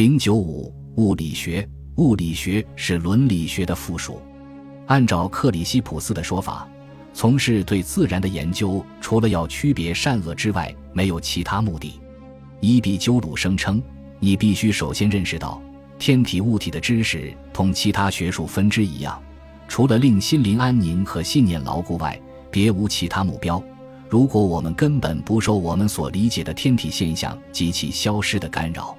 零九五物理学，物理学是伦理学的附属。按照克里希普斯的说法，从事对自然的研究，除了要区别善恶之外，没有其他目的。伊壁鸠鲁声称，你必须首先认识到，天体物体的知识同其他学术分支一样，除了令心灵安宁和信念牢固外，别无其他目标。如果我们根本不受我们所理解的天体现象及其消失的干扰，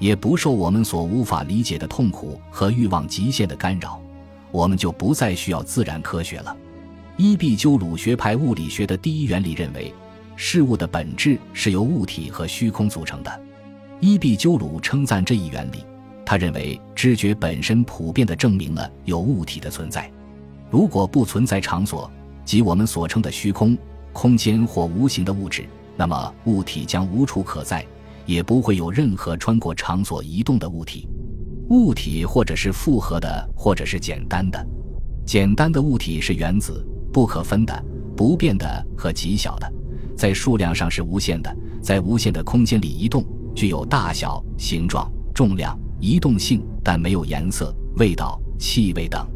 也不受我们所无法理解的痛苦和欲望极限的干扰，我们就不再需要自然科学了。伊壁鸠鲁学派物理学的第一原理认为，事物的本质是由物体和虚空组成的。伊壁鸠鲁称赞这一原理，他认为知觉本身普遍地证明了有物体的存在。如果不存在场所即我们所称的虚空、空间或无形的物质，那么物体将无处可在。也不会有任何穿过场所移动的物体，物体或者是复合的，或者是简单的。简单的物体是原子，不可分的、不变的和极小的，在数量上是无限的，在无限的空间里移动，具有大小、形状、重量、移动性，但没有颜色、味道、气味等。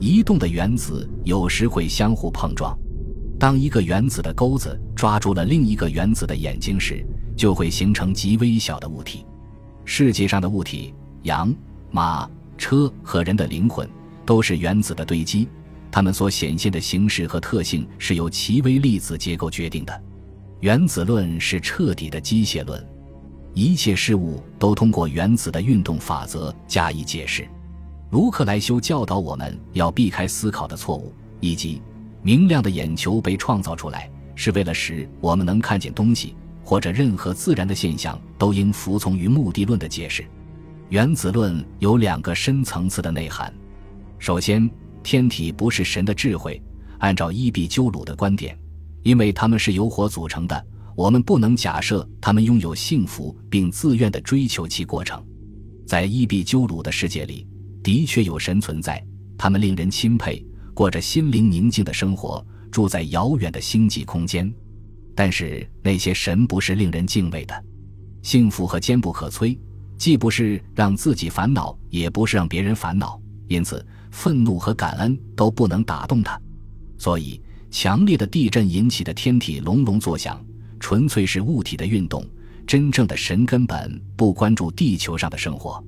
移动的原子有时会相互碰撞。当一个原子的钩子抓住了另一个原子的眼睛时，就会形成极微小的物体。世界上的物体，羊、马、车和人的灵魂，都是原子的堆积。它们所显现的形式和特性是由其微粒子结构决定的。原子论是彻底的机械论，一切事物都通过原子的运动法则加以解释。卢克莱修教导我们要避开思考的错误，以及明亮的眼球被创造出来是为了使我们能看见东西。或者任何自然的现象都应服从于目的论的解释。原子论有两个深层次的内涵。首先，天体不是神的智慧，按照伊壁鸠鲁的观点，因为它们是由火组成的，我们不能假设它们拥有幸福并自愿地追求其过程。在伊壁鸠鲁的世界里，的确有神存在，他们令人钦佩，过着心灵宁静的生活，住在遥远的星际空间。但是那些神不是令人敬畏的，幸福和坚不可摧，既不是让自己烦恼，也不是让别人烦恼，因此愤怒和感恩都不能打动他。所以，强烈的地震引起的天体隆隆作响，纯粹是物体的运动。真正的神根本不关注地球上的生活。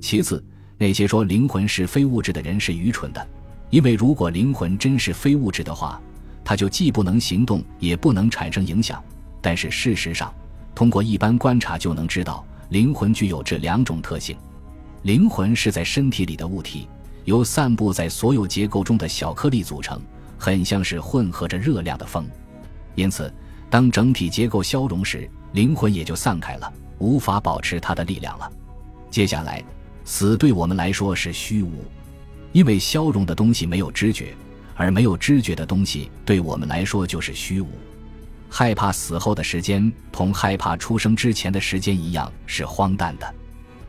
其次，那些说灵魂是非物质的人是愚蠢的，因为如果灵魂真是非物质的话。它就既不能行动，也不能产生影响。但是事实上，通过一般观察就能知道，灵魂具有这两种特性。灵魂是在身体里的物体，由散布在所有结构中的小颗粒组成，很像是混合着热量的风。因此，当整体结构消融时，灵魂也就散开了，无法保持它的力量了。接下来，死对我们来说是虚无，因为消融的东西没有知觉。而没有知觉的东西，对我们来说就是虚无。害怕死后的时间，同害怕出生之前的时间一样，是荒诞的。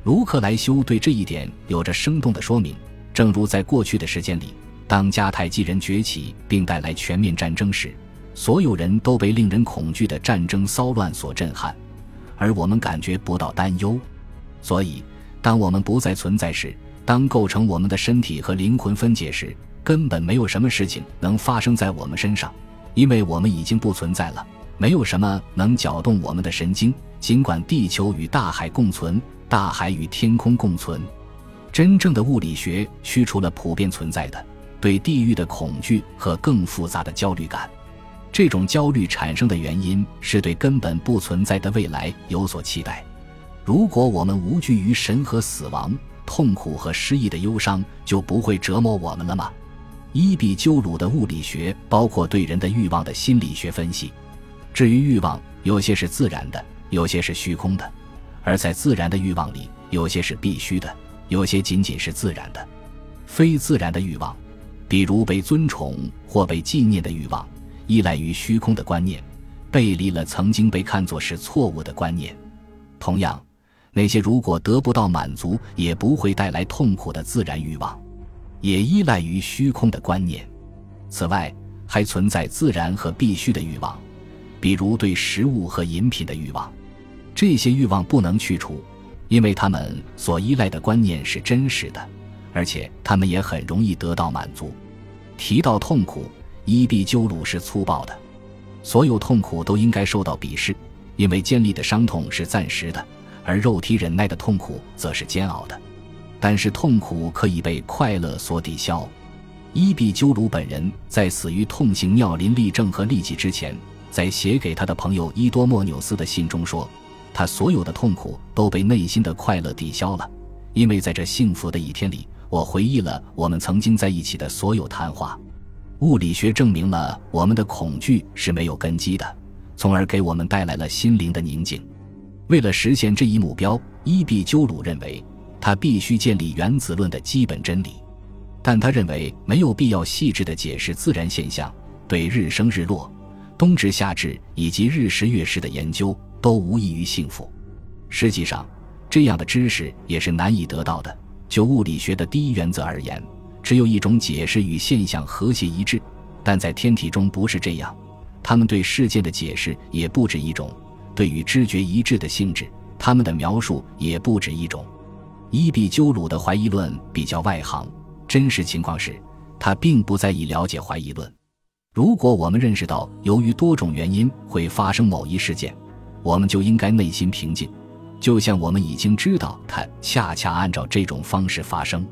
卢克莱修对这一点有着生动的说明。正如在过去的时间里，当迦太基人崛起并带来全面战争时，所有人都被令人恐惧的战争骚乱所震撼，而我们感觉不到担忧。所以，当我们不再存在时，当构成我们的身体和灵魂分解时，根本没有什么事情能发生在我们身上，因为我们已经不存在了。没有什么能搅动我们的神经，尽管地球与大海共存，大海与天空共存。真正的物理学驱除了普遍存在的对地狱的恐惧和更复杂的焦虑感。这种焦虑产生的原因是对根本不存在的未来有所期待。如果我们无惧于神和死亡、痛苦和失意的忧伤，就不会折磨我们了吗？伊壁鸠鲁的物理学包括对人的欲望的心理学分析。至于欲望，有些是自然的，有些是虚空的；而在自然的欲望里，有些是必须的，有些仅仅是自然的。非自然的欲望，比如被尊崇或被纪念的欲望，依赖于虚空的观念，背离了曾经被看作是错误的观念。同样，那些如果得不到满足也不会带来痛苦的自然欲望。也依赖于虚空的观念。此外，还存在自然和必须的欲望，比如对食物和饮品的欲望。这些欲望不能去除，因为他们所依赖的观念是真实的，而且他们也很容易得到满足。提到痛苦，伊壁鸠鲁是粗暴的，所有痛苦都应该受到鄙视，因为尖利的伤痛是暂时的，而肉体忍耐的痛苦则是煎熬的。但是痛苦可以被快乐所抵消。伊壁鸠鲁本人在死于痛性尿淋漓症和痢疾之前，在写给他的朋友伊多莫纽斯的信中说。他所有的痛苦都被内心的快乐抵消了，因为在这幸福的一天里，我回忆了我们曾经在一起的所有谈话。物理学证明了我们的恐惧是没有根基的，从而给我们带来了心灵的宁静。为了实现这一目标，伊壁鸠鲁认为他必须建立原子论的基本真理，但他认为没有必要细致地解释自然现象，对日升日落、冬至夏至以及日食月食的研究。都无异于幸福。实际上，这样的知识也是难以得到的。就物理学的第一原则而言，只有一种解释与现象和谐一致，但在天体中不是这样。他们对事件的解释也不止一种，对于知觉一致的性质，他们的描述也不止一种。伊壁鸠鲁的怀疑论比较外行，真实情况是，他并不在意了解怀疑论。如果我们认识到由于多种原因会发生某一事件，我们就应该内心平静，就像我们已经知道它恰恰按照这种方式发生。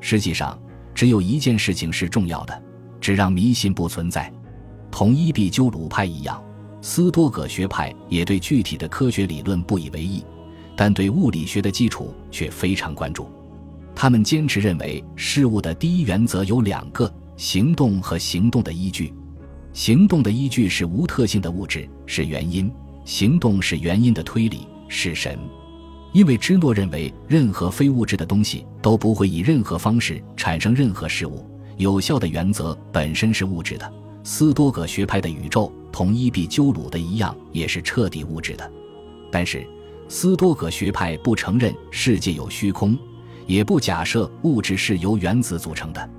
实际上，只有一件事情是重要的，只让迷信不存在。同伊壁鸠鲁派一样，斯多葛学派也对具体的科学理论不以为意，但对物理学的基础却非常关注。他们坚持认为，事物的第一原则有两个：行动和行动的依据。行动的依据是无特性的物质，是原因。行动是原因的推理，是神，因为芝诺认为任何非物质的东西都不会以任何方式产生任何事物。有效的原则本身是物质的。斯多葛学派的宇宙同伊壁鸠鲁的一样，也是彻底物质的。但是，斯多葛学派不承认世界有虚空，也不假设物质是由原子组成的。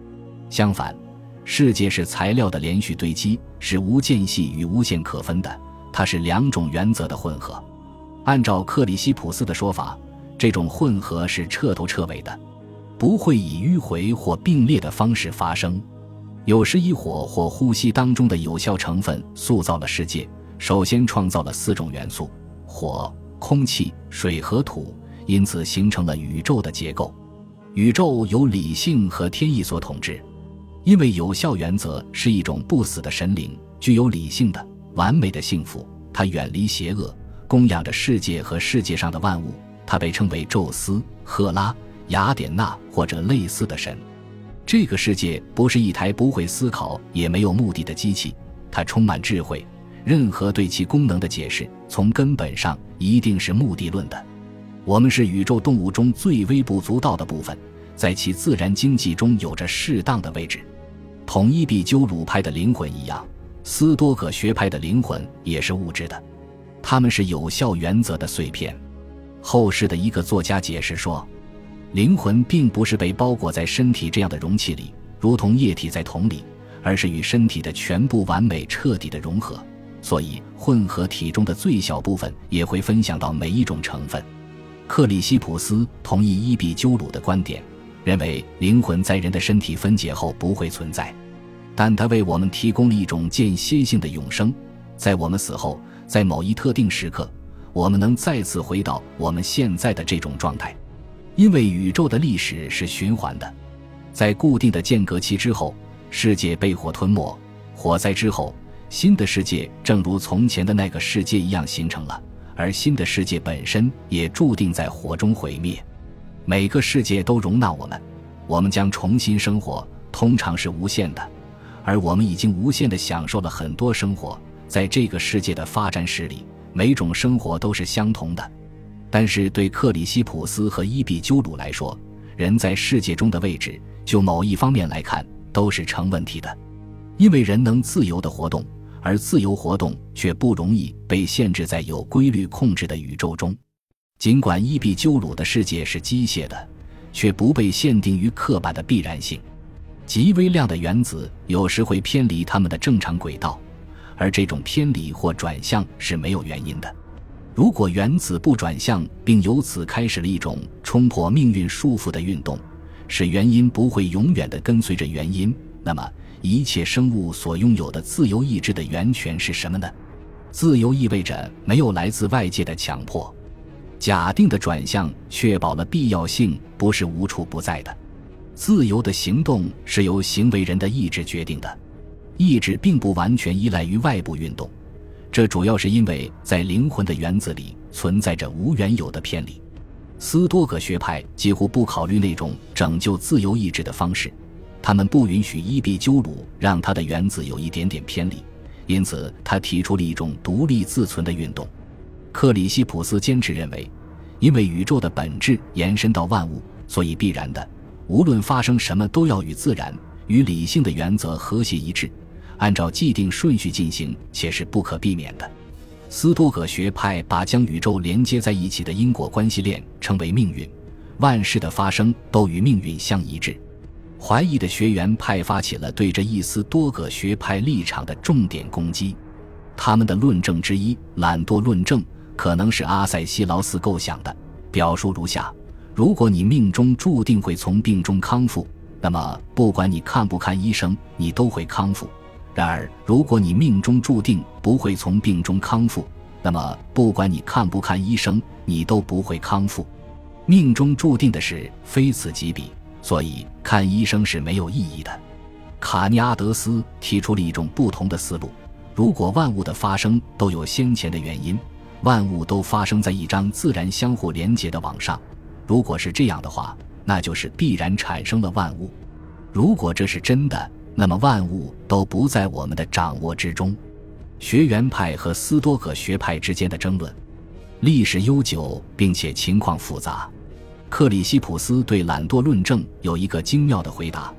相反，世界是材料的连续堆积，是无间隙与无限可分的。它是两种原则的混合，按照克里希普斯的说法，这种混合是彻头彻尾的，不会以迂回或并列的方式发生。有时以火或呼吸当中的有效成分塑造了世界，首先创造了四种元素：火、空气、水和土，因此形成了宇宙的结构。宇宙由理性和天意所统治，因为有效原则是一种不死的神灵，具有理性的。完美的幸福，它远离邪恶，供养着世界和世界上的万物。它被称为宙斯、赫拉、雅典娜或者类似的神。这个世界不是一台不会思考也没有目的的机器，它充满智慧。任何对其功能的解释，从根本上一定是目的论的。我们是宇宙动物中最微不足道的部分，在其自然经济中有着适当的位置，同伊壁鸠鲁派的灵魂一样。斯多葛学派的灵魂也是物质的，他们是有效原则的碎片。后世的一个作家解释说，灵魂并不是被包裹在身体这样的容器里，如同液体在桶里，而是与身体的全部完美彻底的融合。所以，混合体中的最小部分也会分享到每一种成分。克里希普斯同意伊壁鸠鲁的观点，认为灵魂在人的身体分解后不会存在。但它为我们提供了一种间歇性的永生，在我们死后，在某一特定时刻，我们能再次回到我们现在的这种状态，因为宇宙的历史是循环的，在固定的间隔期之后，世界被火吞没，火灾之后，新的世界正如从前的那个世界一样形成了，而新的世界本身也注定在火中毁灭。每个世界都容纳我们，我们将重新生活，通常是无限的。而我们已经无限的享受了很多生活，在这个世界的发展史里，每种生活都是相同的。但是对克里希普斯和伊壁鸠鲁来说，人在世界中的位置，就某一方面来看，都是成问题的，因为人能自由的活动，而自由活动却不容易被限制在有规律控制的宇宙中。尽管伊壁鸠鲁的世界是机械的，却不被限定于刻板的必然性。极微量的原子有时会偏离它们的正常轨道，而这种偏离或转向是没有原因的。如果原子不转向，并由此开始了一种冲破命运束缚的运动，使原因不会永远的跟随着原因，那么一切生物所拥有的自由意志的源泉是什么呢？自由意味着没有来自外界的强迫。假定的转向确保了必要性不是无处不在的。自由的行动是由行为人的意志决定的，意志并不完全依赖于外部运动，这主要是因为在灵魂的原子里存在着无缘有的偏离。斯多葛学派几乎不考虑那种拯救自由意志的方式，他们不允许伊壁鸠鲁让他的原子有一点点偏离，因此他提出了一种独立自存的运动。克里希普斯坚持认为，因为宇宙的本质延伸到万物，所以必然的。无论发生什么，都要与自然、与理性的原则和谐一致，按照既定顺序进行，且是不可避免的。斯多葛学派把将宇宙连接在一起的因果关系链称为命运，万事的发生都与命运相一致。怀疑的学员派发起了对这一斯多葛学派立场的重点攻击。他们的论证之一——懒惰论证，可能是阿塞西劳斯构想的，表述如下。如果你命中注定会从病中康复，那么不管你看不看医生，你都会康复。然而，如果你命中注定不会从病中康复，那么不管你看不看医生，你都不会康复。命中注定的事非此即彼，所以看医生是没有意义的。卡尼阿德斯提出了一种不同的思路：如果万物的发生都有先前的原因，万物都发生在一张自然相互连接的网上。如果是这样的话，那就是必然产生了万物。如果这是真的，那么万物都不在我们的掌握之中。学园派和斯多葛学派之间的争论，历史悠久并且情况复杂。克里希普斯对懒惰论证有一个精妙的回答，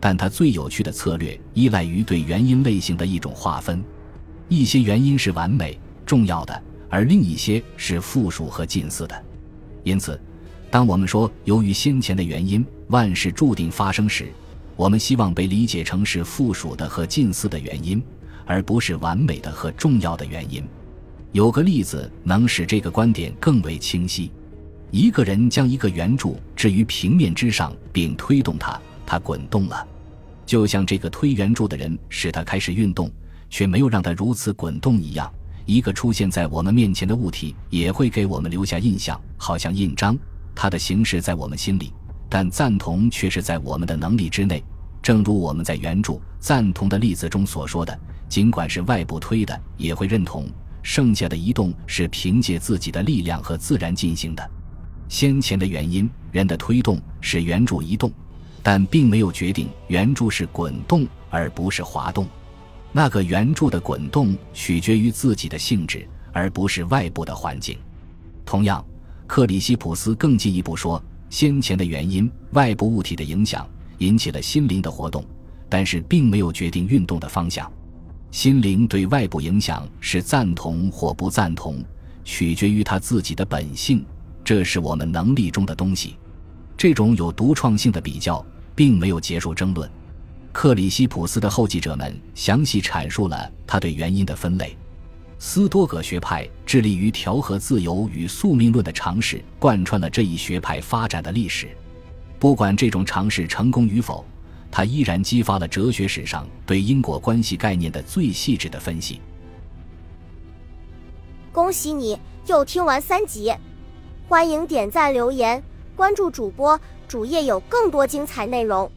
但他最有趣的策略依赖于对原因类型的一种划分：一些原因是完美、重要的，而另一些是附属和近似的。因此。当我们说由于先前的原因万事注定发生时，我们希望被理解成是附属的和近似的原因，而不是完美的和重要的原因。有个例子能使这个观点更为清晰：一个人将一个圆柱置于平面之上，并推动它，它滚动了，就像这个推圆柱的人使它开始运动，却没有让它如此滚动一样。一个出现在我们面前的物体也会给我们留下印象，好像印章。它的形式在我们心里，但赞同却是在我们的能力之内。正如我们在原著赞同的例子中所说的，尽管是外部推的，也会认同剩下的移动是凭借自己的力量和自然进行的。先前的原因，人的推动使圆柱移动，但并没有决定圆柱是滚动而不是滑动。那个圆柱的滚动取决于自己的性质，而不是外部的环境。同样。克里希普斯更进一步说，先前的原因，外部物体的影响引起了心灵的活动，但是并没有决定运动的方向。心灵对外部影响是赞同或不赞同，取决于他自己的本性，这是我们能力中的东西。这种有独创性的比较并没有结束争论。克里希普斯的后继者们详细阐述了他对原因的分类。斯多葛学派致力于调和自由与宿命论的尝试，贯穿了这一学派发展的历史。不管这种尝试成功与否，它依然激发了哲学史上对因果关系概念的最细致的分析。恭喜你又听完三集，欢迎点赞、留言、关注主播，主页有更多精彩内容。